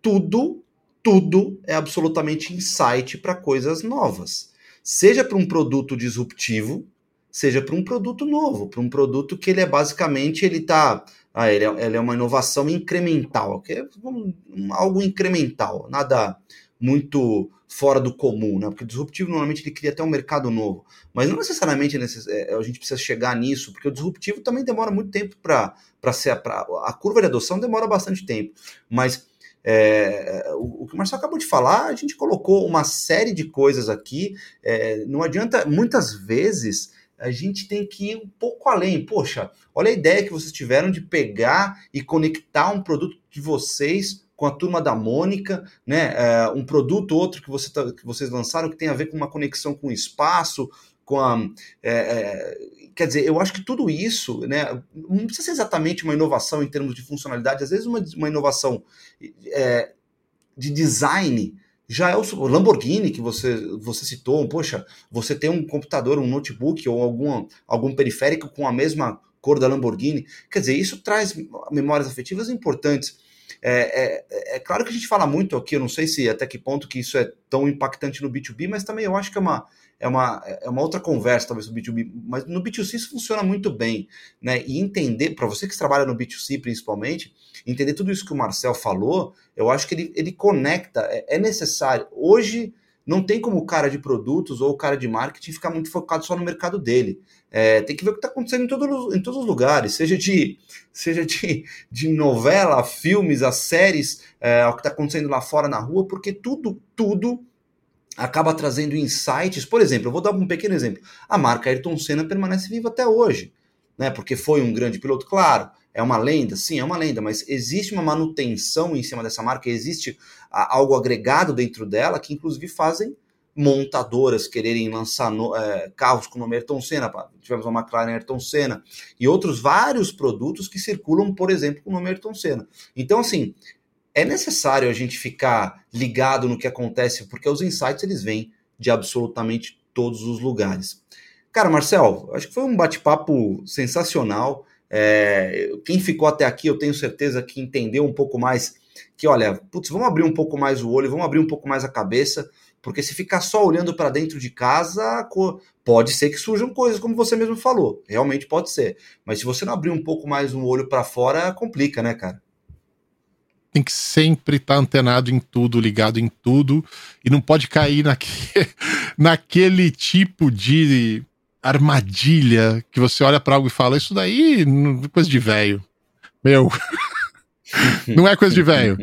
tudo, tudo é absolutamente insight para coisas novas. Seja para um produto disruptivo, seja para um produto novo, para um produto que ele é basicamente ele está ah, ele, é, ele é uma inovação incremental, que é um, algo incremental, nada muito fora do comum, né? Porque o disruptivo normalmente ele cria até um mercado novo, mas não necessariamente é, a gente precisa chegar nisso, porque o disruptivo também demora muito tempo para ser pra, a curva de adoção demora bastante tempo, mas é, o, o, que o Marcelo acabou de falar, a gente colocou uma série de coisas aqui. É, não adianta, muitas vezes, a gente tem que ir um pouco além. Poxa, olha a ideia que vocês tiveram de pegar e conectar um produto de vocês com a turma da Mônica, né? É, um produto outro que, você tá, que vocês lançaram que tem a ver com uma conexão com o espaço, com a. É, é, quer dizer, eu acho que tudo isso, né? Não precisa ser exatamente uma inovação em termos de funcionalidade, às vezes uma, uma inovação é, de design já é o Lamborghini que você, você citou. Poxa, você tem um computador, um notebook ou algum, algum periférico com a mesma cor da Lamborghini. Quer dizer, isso traz memórias afetivas importantes. É, é, é, claro que a gente fala muito aqui, eu não sei se até que ponto que isso é tão impactante no B2B, mas também eu acho que é uma, é uma, é uma outra conversa, talvez, no B2B, mas no B2C isso funciona muito bem, né? E entender, para você que trabalha no B2C principalmente, entender tudo isso que o Marcel falou, eu acho que ele, ele conecta, é, é necessário. Hoje não tem como o cara de produtos ou o cara de marketing ficar muito focado só no mercado dele. É, tem que ver o que está acontecendo em, todo, em todos os lugares, seja de, seja de, de novela, filmes, as séries, é, o que está acontecendo lá fora na rua, porque tudo, tudo acaba trazendo insights. Por exemplo, eu vou dar um pequeno exemplo. A marca Ayrton Senna permanece viva até hoje, né? Porque foi um grande piloto, claro. É uma lenda? Sim, é uma lenda, mas existe uma manutenção em cima dessa marca, existe algo agregado dentro dela que, inclusive, fazem montadoras quererem lançar no, é, carros com o nome Ayrton Senna. Tivemos a McLaren Ayrton Senna e outros vários produtos que circulam, por exemplo, com o nome Ayrton Senna. Então, assim, é necessário a gente ficar ligado no que acontece, porque os insights eles vêm de absolutamente todos os lugares. Cara, Marcel, acho que foi um bate-papo sensacional. É, quem ficou até aqui, eu tenho certeza que entendeu um pouco mais que, olha, putz, vamos abrir um pouco mais o olho, vamos abrir um pouco mais a cabeça, porque se ficar só olhando para dentro de casa, pode ser que surjam coisas, como você mesmo falou, realmente pode ser. Mas se você não abrir um pouco mais o olho para fora, complica, né, cara? Tem que sempre estar tá antenado em tudo, ligado em tudo, e não pode cair naque, naquele tipo de armadilha que você olha para algo e fala: Isso daí é coisa de velho. Meu. não é coisa de velho.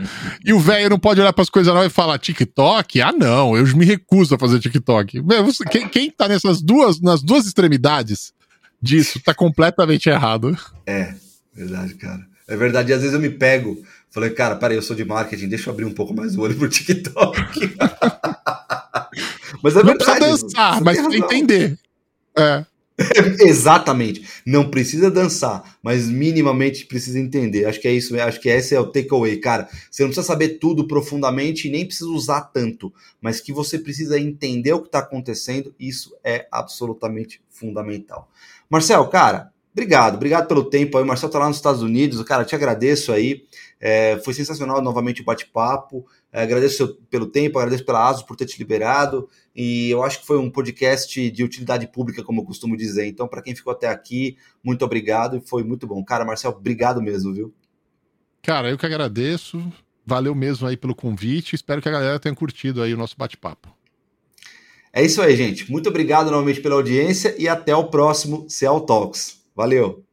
E o velho não pode olhar para as coisas novas e falar TikTok? Ah, não, eu me recuso a fazer TikTok. Meu, você, quem, quem tá nessas duas, nas duas extremidades disso tá completamente errado. É, verdade, cara. É verdade, e às vezes eu me pego. Falei, cara, peraí, eu sou de marketing, deixa eu abrir um pouco mais o olho pro TikTok. mas é não verdade. Não precisa dançar, mas entender. É. Exatamente. Não precisa dançar, mas minimamente precisa entender. Acho que é isso, acho que esse é o takeaway, cara. Você não precisa saber tudo profundamente e nem precisa usar tanto, mas que você precisa entender o que está acontecendo, isso é absolutamente fundamental. Marcel, cara, obrigado, obrigado pelo tempo aí. O Marcel tá lá nos Estados Unidos, cara, te agradeço aí. É, foi sensacional novamente o bate-papo. É, agradeço pelo tempo, agradeço pela ASUS por ter te liberado. E eu acho que foi um podcast de utilidade pública, como eu costumo dizer. Então, para quem ficou até aqui, muito obrigado e foi muito bom. Cara, Marcel, obrigado mesmo, viu? Cara, eu que agradeço. Valeu mesmo aí pelo convite. Espero que a galera tenha curtido aí o nosso bate-papo. É isso aí, gente. Muito obrigado novamente pela audiência e até o próximo Cell Talks. Valeu!